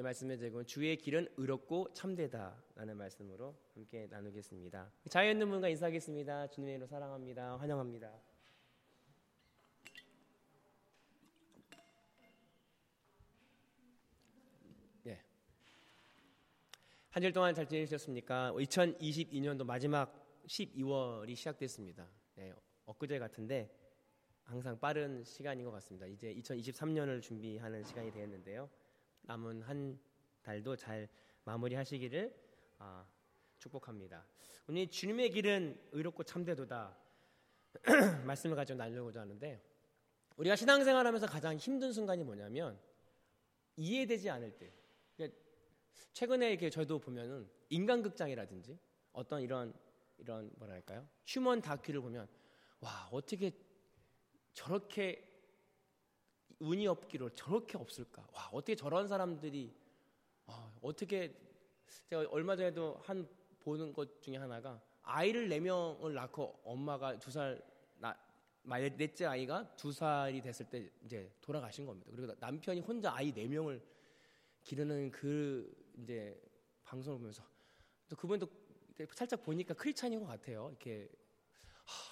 오늘 말씀의 제목은 주의 길은 의롭고 참되다라는 말씀으로 함께 나누겠습니다. 자유 있는 분과 인사하겠습니다. 주님의 이름으로 사랑합니다. 환영합니다. 예. 한주 동안 잘 지내셨습니까? 2022년도 마지막 12월이 시작됐습니다. 네, 엊그제 같은데 항상 빠른 시간인 것 같습니다. 이제 2023년을 준비하는 시간이 되었는데요. 남은 한 달도 잘 마무리하시기를 아, 축복합니다. 오늘 주님의 길은 의롭고 참되도다 말씀을 가지고 나누고자 하는데 우리가 신앙생활하면서 가장 힘든 순간이 뭐냐면 이해되지 않을 때. 그러니까 최근에 이렇게 저도 보면은 인간극장이라든지 어떤 이런 이런 뭐랄까요 휴먼 다큐를 보면 와 어떻게 저렇게 운이 없기로 저렇게 없을까? 와 어떻게 저런 사람들이 와, 어떻게 제가 얼마 전에도 한 보는 것 중에 하나가 아이를 네 명을 낳고 엄마가 두살 넷째 아이가 두 살이 됐을 때 이제 돌아가신 겁니다. 그리고 남편이 혼자 아이 네 명을 기르는 그 이제 방송을 보면서 또 그분도 살짝 보니까 크리스찬인 것 같아요. 이렇게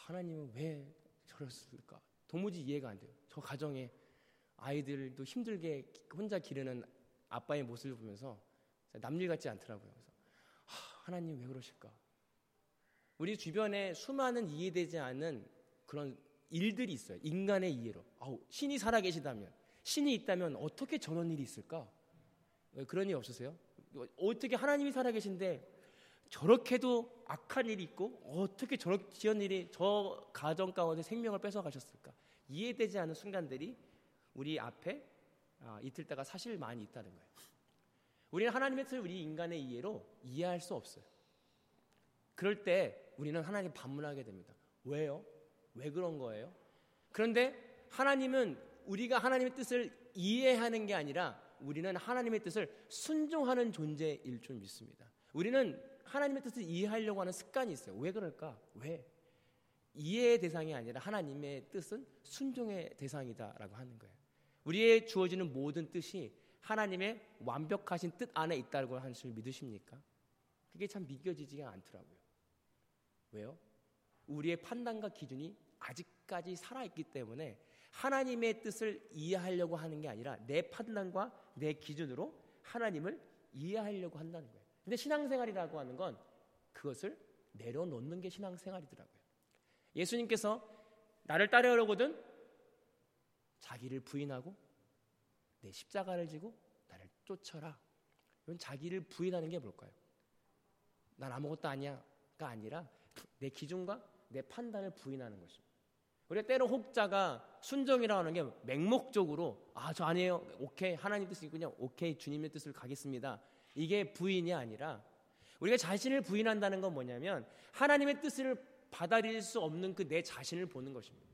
하나님은 왜 저랬을까? 도무지 이해가 안 돼요. 저 가정에 아이들도 힘들게 혼자 기르는 아빠의 모습을 보면서 남일 같지 않더라고요. 그래서 하나님 왜 그러실까? 우리 주변에 수많은 이해되지 않는 그런 일들이 있어요. 인간의 이해로. 아우, 신이 살아계시다면, 신이 있다면 어떻게 저런 일이 있을까? 그런 일 없으세요? 어떻게 하나님이 살아계신데 저렇게도 악한 일이 있고 어떻게 저런 일이 저 가정 가운데 생명을 뺏어 가셨을까? 이해되지 않는 순간들이 우리 앞에 아, 이틀 때가 사실 많이 있다는 거예요. 우리는 하나님의 뜻을 우리 인간의 이해로 이해할 수 없어요. 그럴 때 우리는 하나님 반문하게 됩니다. 왜요? 왜 그런 거예요? 그런데 하나님은 우리가 하나님의 뜻을 이해하는 게 아니라 우리는 하나님의 뜻을 순종하는 존재일 줄 믿습니다. 우리는 하나님의 뜻을 이해하려고 하는 습관이 있어요. 왜 그럴까? 왜? 이해의 대상이 아니라 하나님의 뜻은 순종의 대상이다라고 하는 거예요. 우리의 주어지는 모든 뜻이 하나님의 완벽하신 뜻 안에 있다고 하는 줄 믿으십니까? 그게 참 믿겨지지가 않더라고요. 왜요? 우리의 판단과 기준이 아직까지 살아있기 때문에 하나님의 뜻을 이해하려고 하는 게 아니라 내 판단과 내 기준으로 하나님을 이해하려고 한다는 거예요. 근데 신앙생활이라고 하는 건 그것을 내려놓는 게 신앙생활이더라고요. 예수님께서 나를 따르려거든 자기를 부인하고 내 십자가를 지고 나를 쫓아라. 이건 자기를 부인하는 게 뭘까요? 난 아무것도 아니야가 아니라 내 기준과 내 판단을 부인하는 것입니다. 우리가 때로 혹자가 순종이라고 하는 게 맹목적으로 아 저 아니에요 오케이 하나님 뜻이군요 오케이 주님의 뜻을 가겠습니다 이게 부인이 아니라 우리가 자신을 부인한다는 건 뭐냐면 하나님의 뜻을 받아들일 수 없는 그 내 자신을 보는 것입니다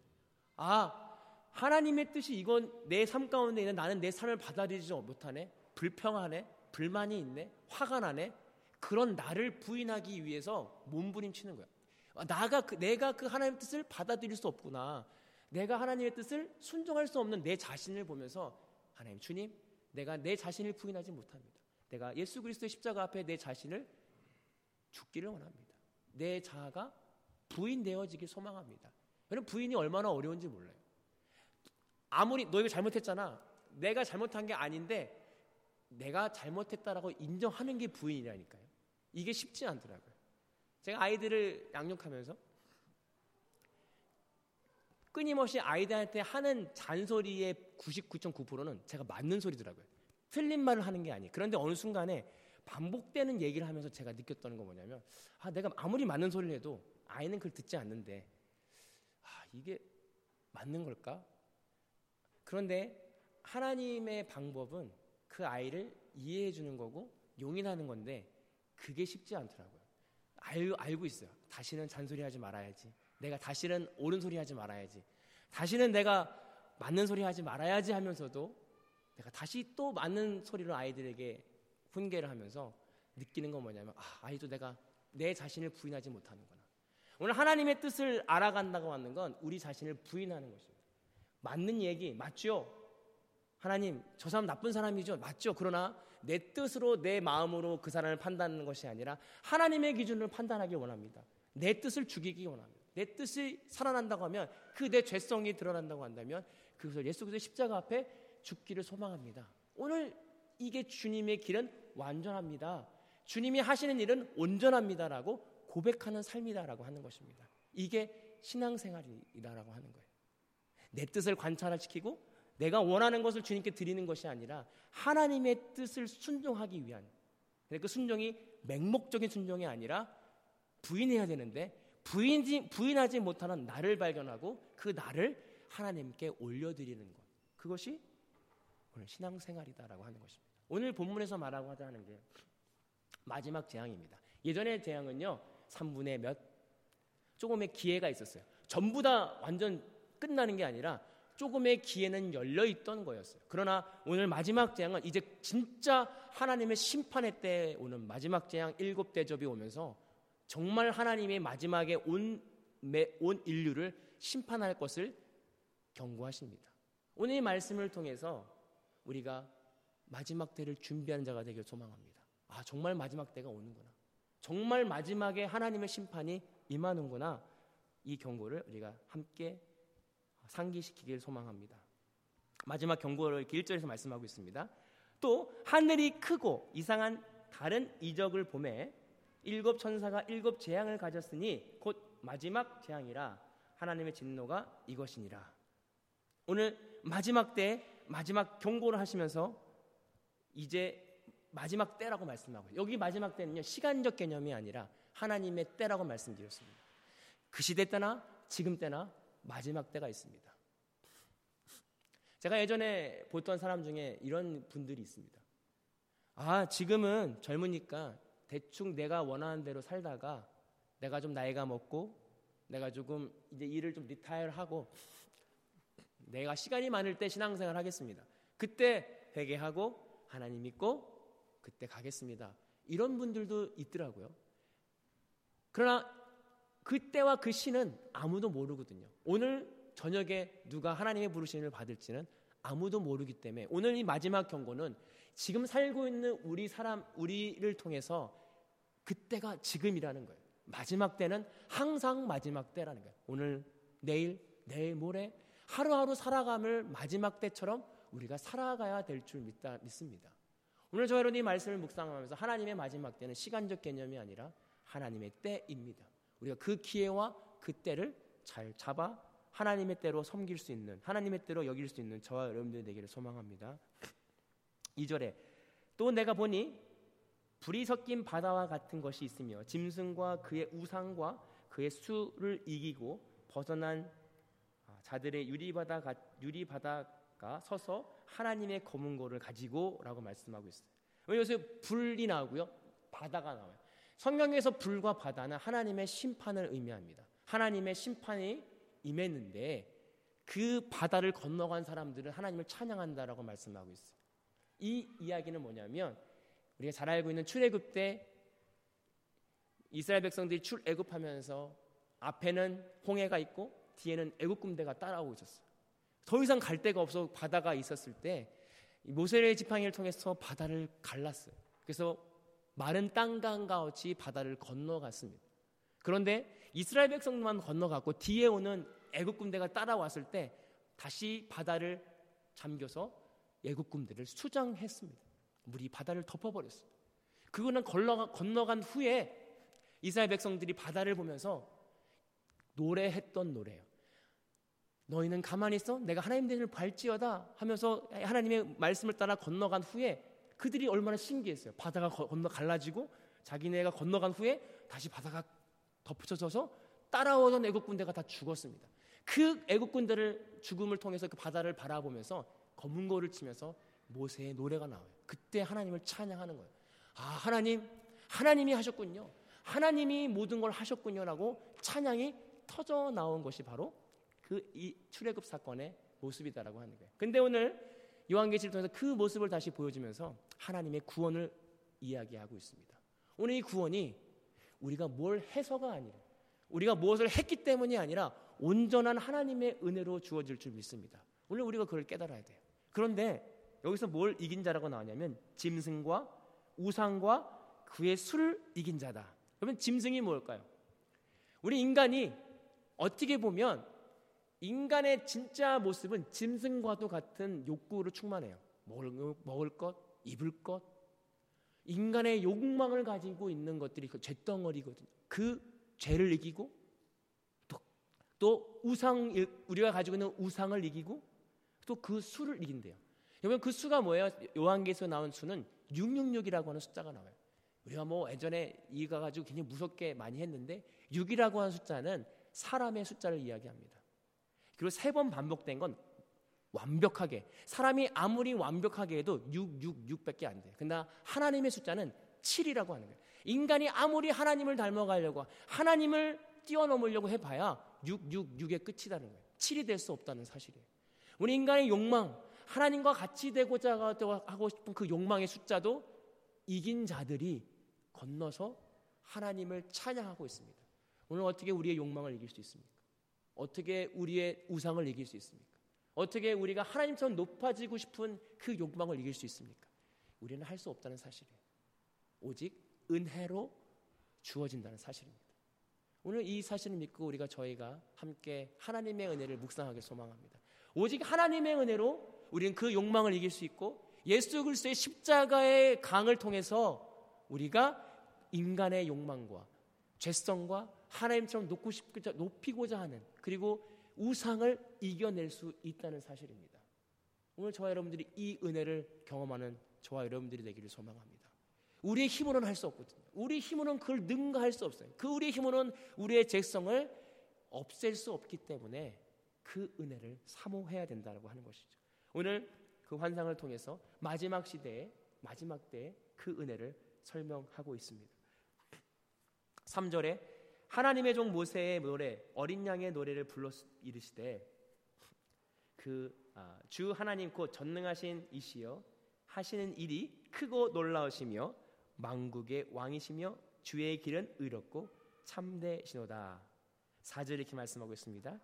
아 하나님의 뜻이 이건 내 삶 가운데 있는 나는 내 삶을 받아들이지 못하네. 불평하네. 불만이 있네. 화가 나네. 그런 나를 부인하기 위해서 몸부림치는 거야. 아, 나가 그, 내가 그 하나님의 뜻을 받아들일 수 없구나. 내가 하나님의 뜻을 순종할 수 없는 내 자신을 보면서 하나님 주님, 내가 내 자신을 부인하지 못합니다. 내가 예수 그리스도의 십자가 앞에 내 자신을 죽기를 원합니다. 내 자아가 부인되어지길 소망합니다. 여러분 부인이 얼마나 어려운지 몰라요. 아무리 너 이거 잘못했잖아. 내가 잘못한 게 아닌데 내가 잘못했다라고 인정하는 게 부인이라니까요. 이게 쉽지 않더라고요. 제가 아이들을 양육하면서 끊임없이 아이들한테 하는 잔소리의 99.9%는 제가 맞는 소리더라고요. 틀린 말을 하는 게 아니에요. 그런데 어느 순간에 반복되는 얘기를 하면서 제가 느꼈던 건 뭐냐면 아 내가 아무리 맞는 소리를 해도 아이는 그걸 듣지 않는데 아 이게 맞는 걸까? 그런데 하나님의 방법은 그 아이를 이해해 주는 거고 용인하는 건데 그게 쉽지 않더라고요. 알, 알고 있어요. 다시는 잔소리 하지 말아야지. 내가 다시는 옳은 소리 하지 말아야지. 다시는 내가 맞는 소리 하지 말아야지 하면서도 내가 다시 또 맞는 소리로 아이들에게 훈계를 하면서 느끼는 건 뭐냐면 아, 아이도 내가 내 자신을 부인하지 못하는구나. 오늘 하나님의 뜻을 알아간다고 하는 건 우리 자신을 부인하는 것입니다. 맞는 얘기 맞죠? 하나님 저 사람 나쁜 사람이죠 맞죠? 그러나 내 뜻으로 내 마음으로 그 사람을 판단하는 것이 아니라 하나님의 기준으로 판단하기 원합니다. 내 뜻을 죽이기 원합니다. 내 뜻이 살아난다고 하면 그 내 죄성이 드러난다고 한다면 그것을 예수 그리스도의 십자가 앞에 죽기를 소망합니다. 오늘 이게 주님의 길은 완전합니다. 주님이 하시는 일은 온전합니다라고 고백하는 삶이다라고 하는 것입니다. 이게 신앙생활이다라고 하는 거예요. 내 뜻을 관찰시키고 내가 원하는 것을 주님께 드리는 것이 아니라 하나님의 뜻을 순종하기 위한 그 순종이 맹목적인 순종이 아니라 부인해야 되는데 부인지, 부인하지 못하는 나를 발견하고 그 나를 하나님께 올려드리는 것 그것이 오늘 신앙생활이다라고 하는 것입니다. 오늘 본문에서 말하고 하자는 게 마지막 재앙입니다. 예전의 재앙은요 3분의 몇 조금의 기회가 있었어요. 전부 다 완전 끝나는 게 아니라 조금의 기회는 열려 있던 거였어요. 그러나 오늘 마지막 재앙은 이제 진짜 하나님의 심판의 때 오는 마지막 재앙 일곱 대접이 오면서 정말 하나님의 마지막에 온, 온 인류를 심판할 것을 경고하십니다. 오늘 이 말씀을 통해서 우리가 마지막 때를 준비하는 자가 되길 소망합니다. 아, 정말 마지막 때가 오는구나. 정말 마지막에 하나님의 심판이 임하는구나. 이 경고를 우리가 함께 상기시키길 소망합니다. 마지막 경고를 1절에서 말씀하고 있습니다. 또 하늘이 크고 이상한 다른 이적을 보매 일곱 천사가 일곱 재앙을 가졌으니 곧 마지막 재앙이라 하나님의 진노가 이것이니라. 오늘 마지막 때 마지막 경고를 하시면서 이제 마지막 때라고 말씀하고 여기 마지막 때는요 시간적 개념이 아니라 하나님의 때라고 말씀드렸습니다. 그 시대 때나 지금 때나 마지막 때가 있습니다. 제가 예전에 보던 사람 중에 이런 분들이 있습니다. 아, 지금은 젊으니까 대충 내가 원하는 대로 살다가 내가 좀 나이가 먹고 내가 조금 이제 일을 좀 리타이어 하고 내가 시간이 많을 때 신앙생활 하겠습니다. 그때 회개하고 하나님 믿고 그때 가겠습니다. 이런 분들도 있더라고요. 그러나 그때와 그 시는 아무도 모르거든요. 오늘 저녁에 누가 하나님의 부르심을 받을지는 아무도 모르기 때문에 오늘 이 마지막 경고는 지금 살고 있는 우리 사람 우리를 통해서 그때가 지금이라는 거예요. 마지막 때는 항상 마지막 때라는 거예요. 오늘 내일 내일 모레 하루하루 살아감을 마지막 때처럼 우리가 살아가야 될 줄 믿습니다. 오늘 저와 여러분이 말씀을 묵상하면서 하나님의 마지막 때는 시간적 개념이 아니라 하나님의 때입니다. 우리가 그 기회와 그 때를 잘 잡아 하나님의 때로 섬길 수 있는 하나님의 때로 여길 수 있는 저와 여러분들이 되기를 소망합니다. 2절에 또 내가 보니 불이 섞인 바다와 같은 것이 있으며 짐승과 그의 우상과 그의 수를 이기고 벗어난 아, 자들의 유리바다 유리바다가 서서 하나님의 검은 고를 가지고라고 말씀하고 있어요. 요새 불이 나오고요, 바다가 나와요. 성경에서 불과 바다는 하나님의 심판을 의미합니다. 하나님의 심판이 임했는데 그 바다를 건너간 사람들은 하나님을 찬양한다라고 말씀하고 있어요. 이 이야기는 뭐냐면 우리가 잘 알고 있는 출애굽 때 이스라엘 백성들이 출애굽하면서 앞에는 홍해가 있고 뒤에는 애굽 군대가 따라오고 있었어요. 더 이상 갈 데가 없어 바다가 있었을 때 모세의 지팡이를 통해서 바다를 갈랐어요. 그래서 마른 땅과 같이 바다를 건너갔습니다. 그런데 이스라엘 백성만 건너갔고 뒤에 오는 애굽 군대가 따라왔을 때 다시 바다를 잠겨서 애굽 군대를 수장했습니다. 물이 바다를 덮어버렸어요. 그거는 건너가, 건너간 후에 이스라엘 백성들이 바다를 보면서 노래했던 노래예요. 너희는 가만히 있어? 내가 하나님 대신을 발지어다 하면서 하나님의 말씀을 따라 건너간 후에 그들이 얼마나 신기했어요. 바다가 건너 갈라지고 자기네가 건너간 후에 다시 바다가 덮쳐져서 따라오던 애국 군대가 다 죽었습니다. 그 애국 군대를 죽음을 통해서 그 바다를 바라보면서 검은 고를 치면서 모세의 노래가 나와요. 그때 하나님을 찬양하는 거예요. 아, 하나님, 하나님이 하셨군요. 하나님이 모든 걸 하셨군요라고 찬양이 터져 나온 것이 바로 그 이 출애굽 사건의 모습이다라고 하는 거예요. 근데 오늘 요한계시를 통해서 그 모습을 다시 보여주면서 하나님의 구원을 이야기하고 있습니다. 오늘 이 구원이 우리가 뭘 해서가 아니라 우리가 무엇을 했기 때문이 아니라 온전한 하나님의 은혜로 주어질 줄 믿습니다. 오늘 우리가 그걸 깨달아야 돼요. 그런데 여기서 뭘 이긴 자라고 나오냐면 짐승과 우상과 그의 수를 이긴 자다. 그러면 짐승이 뭘까요? 우리 인간이 어떻게 보면 인간의 진짜 모습은 짐승과도 같은 욕구로 충만해요. 먹을, 것, 입을 것. 인간의 욕망을 가지고 있는 것들이 그 죄덩어리거든요. 그 죄를 이기고 또, 또 우상 우리가 가지고 있는 우상을 이기고 또 그 수를 이긴대요. 그러면 그 수가 뭐예요? 요한계에서 나온 수는 666이라고 하는 숫자가 나와요. 우리가 뭐 예전에 이가 가지고 굉장히 무섭게 많이 했는데 6이라고 하는 숫자는 사람의 숫자를 이야기합니다. 그리고 세 번 반복된 건 완벽하게 사람이 아무리 완벽하게 해도 6, 6, 6밖에 안 돼요. 근데 하나님의 숫자는 7이라고 하는 거예요. 인간이 아무리 하나님을 닮아가려고 하나님을 뛰어넘으려고 해봐야 6, 6, 6의 끝이라는 거예요. 7이 될 수 없다는 사실이에요. 우리 인간의 욕망, 하나님과 같이 되고자 하고 싶은 그 욕망의 숫자도 이긴 자들이 건너서 하나님을 찬양하고 있습니다. 오늘 어떻게 우리의 욕망을 이길 수 있습니까? 어떻게 우리의 우상을 이길 수 있습니까? 어떻게 우리가 하나님처럼 높아지고 싶은 그 욕망을 이길 수 있습니까? 우리는 할 수 없다는 사실이에요. 오직 은혜로 주어진다는 사실입니다. 오늘 이 사실을 믿고 우리가 저희가 함께 하나님의 은혜를 묵상하게 소망합니다. 오직 하나님의 은혜로 우리는 그 욕망을 이길 수 있고 예수 그리스도의 십자가의 강을 통해서 우리가 인간의 욕망과 죄성과 하나님처럼 높고 싶고자 높이고자 하는 그리고 우상을 이겨낼 수 있다는 사실입니다. 오늘 저와 여러분들이 이 은혜를 경험하는 저와 여러분들이 되기를 소망합니다. 우리의 힘으로는 할 수 없거든요. 우리 힘으로는 그걸 능가할 수 없어요. 그 우리의 힘으로는 우리의 죄성을 없앨 수 없기 때문에 그 은혜를 사모해야 된다고 하는 것이죠. 오늘 그 환상을 통해서 마지막 시대에 마지막 때에 그 은혜를 설명하고 있습니다. 3절에 하나님의 종 모세의 노래 어린 양의 노래를 불러 이르시되 그주 아, 하나님 곧 전능하신 이시여 하시는 일이 크고 놀라우시며 망국의 왕이시며 주의 길은 의롭고 참되시노다. 4절 이렇게 말씀하고 있습니다.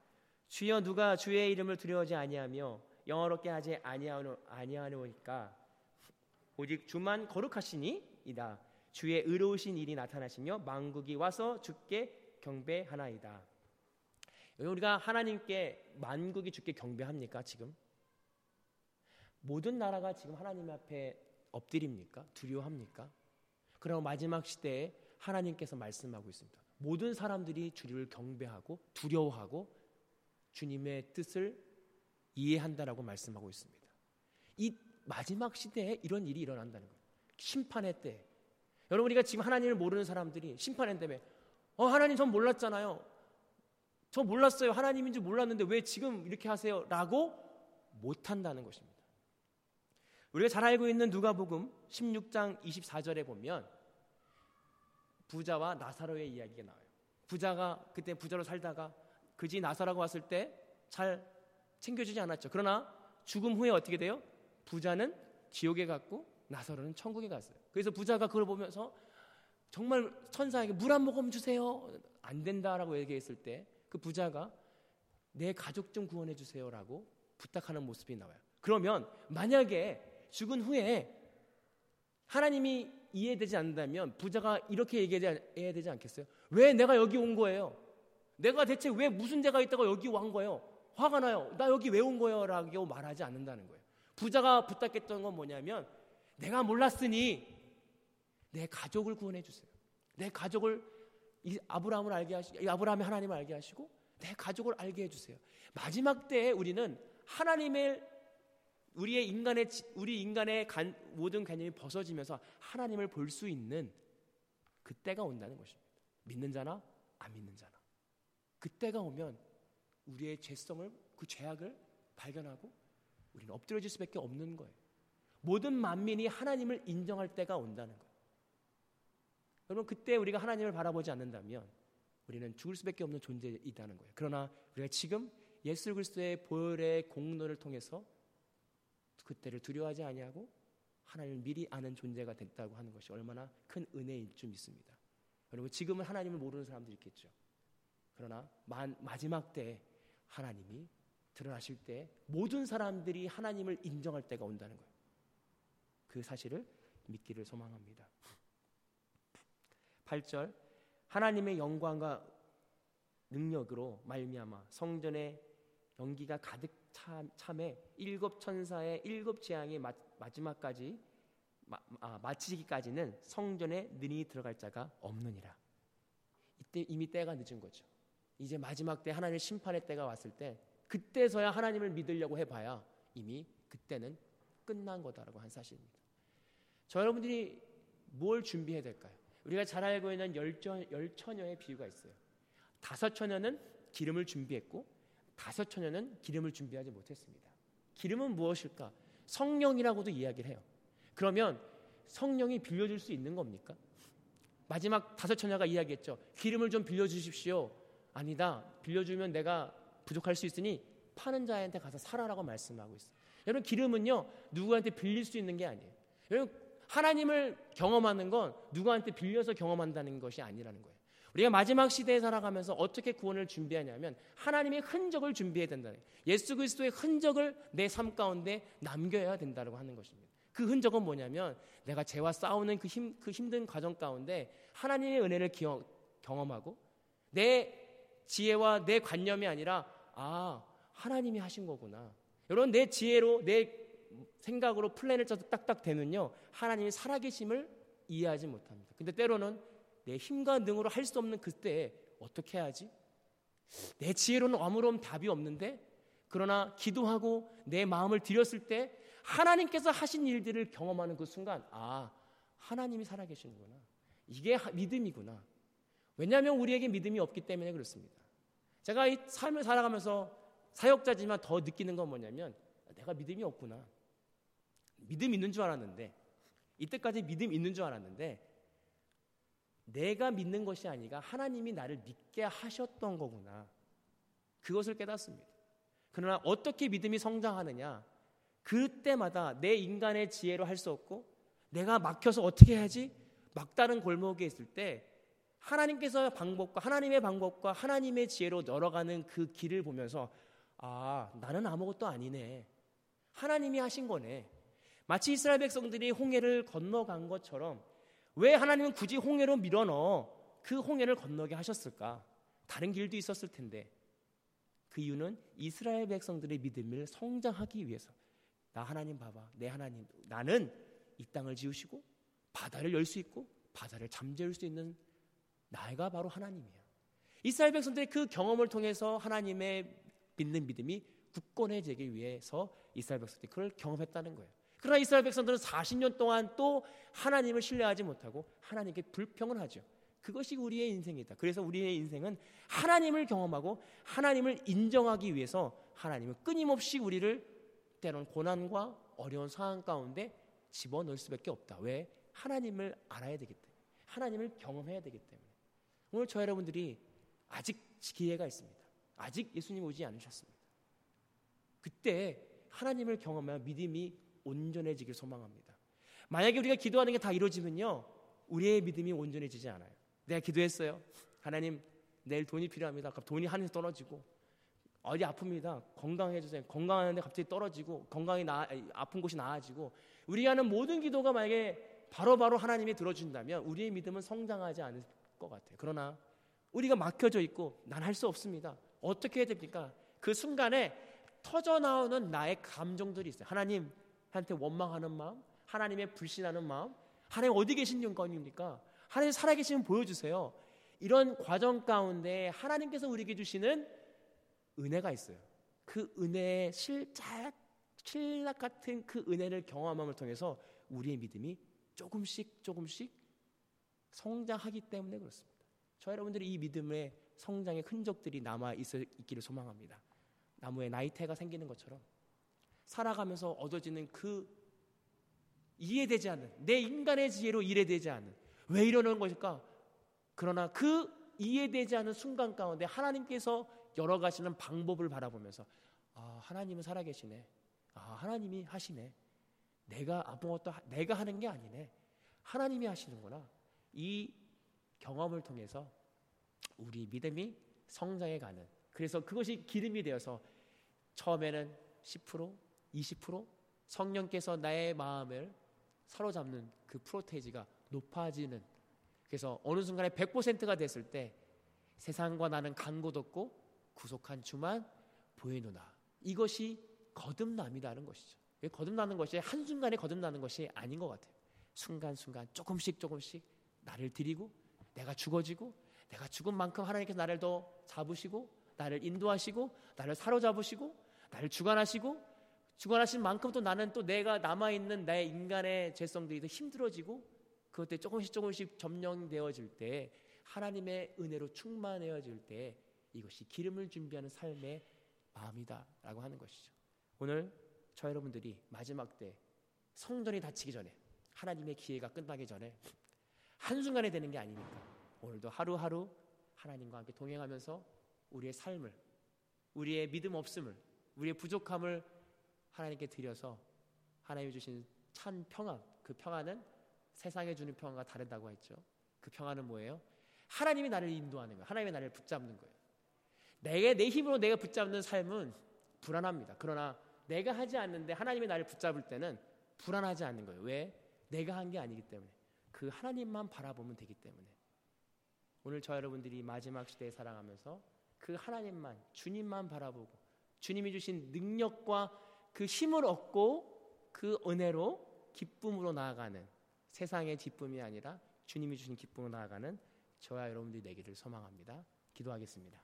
주여 누가 주의 이름을 두려워하지 아니하며 영어롭게 하지 아니하노니까 오직 주만 거룩하시니이다. 주의 의로우신 일이 나타나시며 망국이 와서 주께 경배하나이다. 우리가 하나님께 만국이 주께 경배합니까 지금? 모든 나라가 지금 하나님 앞에 엎드립니까? 두려워합니까? 그럼 마지막 시대에 하나님께서 말씀하고 있습니다. 모든 사람들이 주를 경배하고 두려워하고 주님의 뜻을 이해한다라고 말씀하고 있습니다. 이 마지막 시대에 이런 일이 일어난다는 거예요. 심판의 때. 여러분 우리가 지금 하나님을 모르는 사람들이 심판의 때에 어 하나님 전 몰랐잖아요. 저 몰랐어요. 하나님인 줄 몰랐는데 왜 지금 이렇게 하세요? 라고 못한다는 것입니다. 우리가 잘 알고 있는 누가복음 16장 24절에 보면 부자와 나사로의 이야기가 나와요. 부자가 그때 부자로 살다가 그지 나사라고 왔을 때 잘 챙겨주지 않았죠. 그러나 죽음 후에 어떻게 돼요? 부자는 지옥에 갔고 나사로는 천국에 갔어요. 그래서 부자가 그걸 보면서 정말 천사에게 물 한 모금 주세요. 안 된다라고 얘기했을 때 그 부자가 내 가족 좀 구원해 주세요라고 부탁하는 모습이 나와요. 그러면 만약에 죽은 후에 하나님이 이해되지 않는다면 부자가 이렇게 얘기해야 되지 않겠어요? 왜 내가 여기 온 거예요? 내가 대체 왜 무슨 죄가 있다고 여기 온 거예요? 화가 나요. 나 여기 왜 온 거예요? 라고 말하지 않는다는 거예요. 부자가 부탁했던 건 뭐냐면 내가 몰랐으니 내 가족을 구원해 주세요. 내 가족을 이 아브라함을 알게 하시고 아브라함의 하나님을 알게 하시고 내 가족을 알게 해 주세요. 마지막 때에 우리는 하나님의 우리의 인간의 우리 인간의 간, 모든 개념이 벗어지면서 하나님을 볼 수 있는 그 때가 온다는 것입니다. 믿는 자나 안 믿는 자나. 그때가 오면 우리의 죄성을 그 죄악을 발견하고 우리는 엎드려질 수밖에 없는 거예요. 모든 만민이 하나님을 인정할 때가 온다는 거예요. 여러분 그때 우리가 하나님을 바라보지 않는다면 우리는 죽을 수밖에 없는 존재이다는 거예요. 그러나 우리가 지금 예수 그리스도의 보혈의 공로를 통해서 그때를 두려워하지 아니하고 하나님을 미리 아는 존재가 됐다고 하는 것이 얼마나 큰 은혜일 줄 믿습니다. 여러분 지금은 하나님을 모르는 사람들이 있겠죠. 그러나 만, 마지막 때 하나님이 드러나실 때 모든 사람들이 하나님을 인정할 때가 온다는 거예요. 그 사실을 믿기를 소망합니다. 8절 하나님의 영광과 능력으로 말미암아 성전의 연기가 가득 참에 일곱 천사의 일곱 재앙의 마, 지막까지 마, 아, 마치기까지는 성전에 능히 들어갈 자가 없느니라. 이때 이미 때가 늦은 거죠. 이제 마지막 때 하나님의 심판의 때가 왔을 때 그때서야 하나님을 믿으려고 해봐야 이미 그때는 끝난 거다라고 한 사실입니다. 저 여러분들이 뭘 준비해야 될까요? 우리가 잘 알고 있는 열전, 열처녀의 비유가 있어요. 다섯 처녀는 기름을 준비했고 다섯 처녀는 기름을 준비하지 못했습니다. 기름은 무엇일까? 성령이라고도 이야기를 해요. 그러면 성령이 빌려줄 수 있는 겁니까? 마지막 다섯 처녀가 이야기했죠. 기름을 좀 빌려주십시오. 아니다. 빌려주면 내가 부족할 수 있으니 파는 자한테 가서 사라라고 말씀하고 있어요. 여러분 기름은요 누구한테 빌릴 수 있는 게 아니에요. 여러분 하나님을 경험하는 건 누구한테 빌려서 경험한다는 것이 아니라는 거예요. 우리가 마지막 시대에 살아가면서 어떻게 구원을 준비하냐면 하나님의 흔적을 준비해야 된다는 거예요. 예수 그리스도의 흔적을 내 삶 가운데 남겨야 된다고 하는 것입니다. 그 흔적은 뭐냐면 내가 죄와 싸우는 그, 힘, 그 힘든 과정 가운데 하나님의 은혜를 기억, 경험하고 내 지혜와 내 관념이 아니라 아 하나님이 하신 거구나. 여러분 내 지혜로 내 생각으로 플랜을 짜서 딱딱 되면요 하나님이 살아계심을 이해하지 못합니다. 근데 때로는 내 힘과 능으로 할 수 없는 그때 어떻게 해야지? 내 지혜로는 아무런 답이 없는데 그러나 기도하고 내 마음을 들였을 때 하나님께서 하신 일들을 경험하는 그 순간 아 하나님이 살아계시는구나 이게 믿음이구나 왜냐하면 우리에게 믿음이 없기 때문에 그렇습니다 제가 이 삶을 살아가면서 사역자지만 더 느끼는 건 뭐냐면 내가 믿음이 없구나 믿음 있는 줄 알았는데 이때까지 믿음 있는 줄 알았는데 내가 믿는 것이 아니라 하나님이 나를 믿게 하셨던 거구나. 그것을 깨닫습니다. 그러나 어떻게 믿음이 성장하느냐? 그때마다 내 인간의 지혜로 할 수 없고 내가 막혀서 어떻게 해야지? 막다른 골목에 있을 때 하나님께서 방법과 하나님의 방법과 하나님의 지혜로 열어가는 그 길을 보면서 아, 나는 아무것도 아니네. 하나님이 하신 거네. 마치 이스라엘 백성들이 홍해를 건너간 것처럼 왜 하나님은 굳이 홍해로 밀어넣어 그 홍해를 건너게 하셨을까? 다른 길도 있었을 텐데. 그 이유는 이스라엘 백성들의 믿음을 성장하기 위해서. 나 하나님 봐봐. 내 하나님. 나는 이 땅을 지으시고 바다를 열 수 있고 바다를 잠재울 수 있는 나가 바로 하나님이야. 이스라엘 백성들의 그 경험을 통해서 하나님의 믿는 믿음이 굳건해지기 위해서 이스라엘 백성들이 그걸 경험했다는 거예요. 그러나 이스라엘 백성들은 40년 동안 또 하나님을 신뢰하지 못하고 하나님께 불평을 하죠. 그것이 우리의 인생이다. 그래서 우리의 인생은 하나님을 경험하고 하나님을 인정하기 위해서 하나님은 끊임없이 우리를 때론 고난과 어려운 상황 가운데 집어넣을 수밖에 없다. 왜? 하나님을 알아야 되기 때문에. 하나님을 경험해야 되기 때문에. 오늘 저 여러분들이 아직 기회가 있습니다. 아직 예수님 오지 않으셨습니다. 그때 하나님을 경험하며 믿음이 온전해지길 소망합니다. 만약에 우리가 기도하는 게 다 이루어지면요. 우리의 믿음이 온전해지지 않아요. 내가 기도했어요. 하나님, 내일 돈이 필요합니다. 돈이 하늘에서 떨어지고 어디 아픕니다. 건강해 주세요. 건강하는데 갑자기 떨어지고 건강이 나 아픈 곳이 나아지고 우리가 하는 모든 기도가 만약에 바로바로 바로 하나님이 들어준다면 우리의 믿음은 성장하지 않을 것 같아요. 그러나 우리가 막혀져 있고 난 할 수 없습니다. 어떻게 해야 됩니까? 그 순간에 터져 나오는 나의 감정들이 있어요. 하나님, 한테 원망하는 마음, 하나님의 불신하는 마음, 하나님 어디 계신 영광입니까? 하나님 살아계시면 보여주세요. 이런 과정 가운데 하나님께서 우리에게 주시는 은혜가 있어요. 그 은혜의 실작, 실락 같은 그 은혜를 경험함을 통해서 우리의 믿음이 조금씩 조금씩 성장하기 때문에 그렇습니다. 저 여러분들이 이 믿음의 성장의 흔적들이 남아 있기를 소망합니다. 나무에 나이테가 생기는 것처럼 살아가면서 얻어지는 그 이해되지 않는 내 인간의 지혜로 이해되지 않는 왜 이러는 것일까? 그러나 그 이해되지 않는 순간 가운데 하나님께서 열어가시는 방법을 바라보면서 아 하나님은 살아계시네. 아 하나님이 하시네. 내가 아무것도 내가 하는 게 아니네. 하나님이 하시는구나. 이 경험을 통해서 우리 믿음이 성장해 가는 그래서 그것이 기름이 되어서 처음에는 10% 20% 성령께서 나의 마음을 사로잡는 그 프로테이지가 높아지는 그래서 어느 순간에 100%가 됐을 때 세상과 나는 간곳 없고 구속한 주만 보이노라. 이것이 거듭남이라는 것이죠. 거듭나는 것이 한순간에 거듭나는 것이 아닌 것 같아요. 순간순간 조금씩 조금씩 나를 드리고 내가 죽어지고 내가 죽은 만큼 하나님께서 나를 더 잡으시고 나를 인도하시고 나를 사로잡으시고 나를 주관하시고 주관하신 만큼 또 나는 또 내가 남아있는 나의 인간의 죄성들이 더 힘들어지고 그것들 조금씩 조금씩 점령되어질 때 하나님의 은혜로 충만해질 때 이것이 기름을 준비하는 삶의 마음이다라고 하는 것이죠. 오늘 저 여러분들이 마지막 때 성전이 닫히기 전에 하나님의 기회가 끝나기 전에 한순간에 되는 게 아니니까 오늘도 하루하루 하나님과 함께 동행하면서 우리의 삶을 우리의 믿음 없음을 우리의 부족함을 하나님께 드려서 하나님이 주신 찬 평안 그 평안은 세상에 주는 평안과 다르다고 했죠. 그 평안은 뭐예요? 하나님이 나를 인도하는 거예요. 하나님이 나를 붙잡는 거예요. 내게 내 힘으로 내가 붙잡는 삶은 불안합니다. 그러나 내가 하지 않는데 하나님이 나를 붙잡을 때는 불안하지 않는 거예요. 왜? 내가 한 게 아니기 때문에 그 하나님만 바라보면 되기 때문에 오늘 저 여러분들이 마지막 시대에 살아가면서 그 하나님만 주님만 바라보고 주님이 주신 능력과 그 힘을 얻고 그 은혜로 기쁨으로 나아가는 세상의 기쁨이 아니라 주님이 주신 기쁨으로 나아가는 저와 여러분들이 되기를 소망합니다. 기도하겠습니다.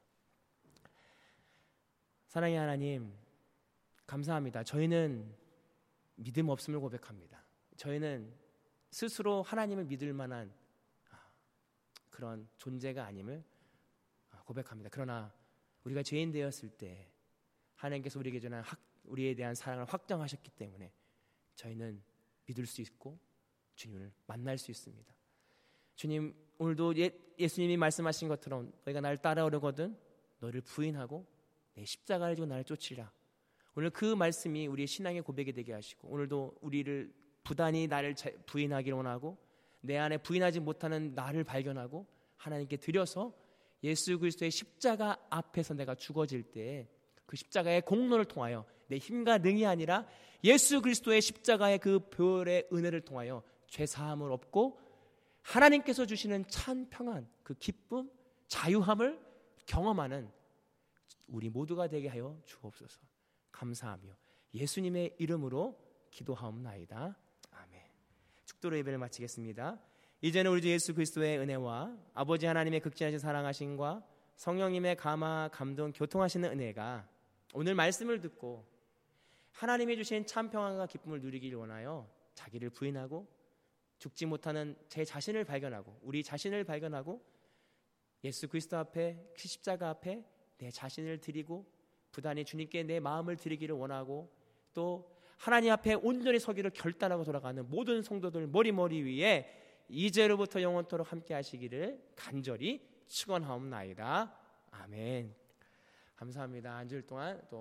사랑의 하나님, 감사합니다. 저희는 믿음 없음을 고백합니다. 저희는 스스로 하나님을 믿을 만한 아, 그런 존재가 아님을 아, 고백합니다. 그러나 우리가 죄인 되었을 때 하나님께서 우리에게 전한 학, 우리에 대한 사랑을 확정하셨기 때문에 저희는 믿을 수 있고 주님을 만날 수 있습니다. 주님 오늘도 예, 예수님이 말씀하신 것처럼 너희가 나를 따라오려거든 너를 부인하고 내 십자가를 지고 나를 쫓으라. 오늘 그 말씀이 우리의 신앙의 고백이 되게 하시고 오늘도 우리를 부단히 나를 부인하기를 원하고 내 안에 부인하지 못하는 나를 발견하고 하나님께 드려서 예수 그리스도의 십자가 앞에서 내가 죽어질 때 그 십자가의 공로를 통하여 내 힘과 능이 아니라 예수 그리스도의 십자가의 그 별의 은혜를 통하여 죄 사함을 얻고 하나님께서 주시는 찬 평안, 그 기쁨, 자유함을 경험하는 우리 모두가 되게 하여 주옵소서. 감사하며 예수님의 이름으로 기도하옵나이다. 아멘. 축도로 예배를 마치겠습니다. 이제는 우리 주 예수 그리스도의 은혜와 아버지 하나님의 극진하신 사랑하심과 성령님의 감화, 감동, 교통하시는 은혜가 오늘 말씀을 듣고 하나님이 주신 참 평안과 기쁨을 누리기를 원하여 자기를 부인하고 죽지 못하는 제 자신을 발견하고 우리 자신을 발견하고 예수 그리스도 앞에 그 십자가 앞에 내 자신을 드리고 부단히 주님께 내 마음을 드리기를 원하고 또 하나님 앞에 온전히 서기를 결단하고 돌아가는 모든 성도들 머리머리 위에 이제로부터 영원토록 함께 하시기를 간절히 축원하옵나이다. 아멘. 감사합니다. 한줄 동안 또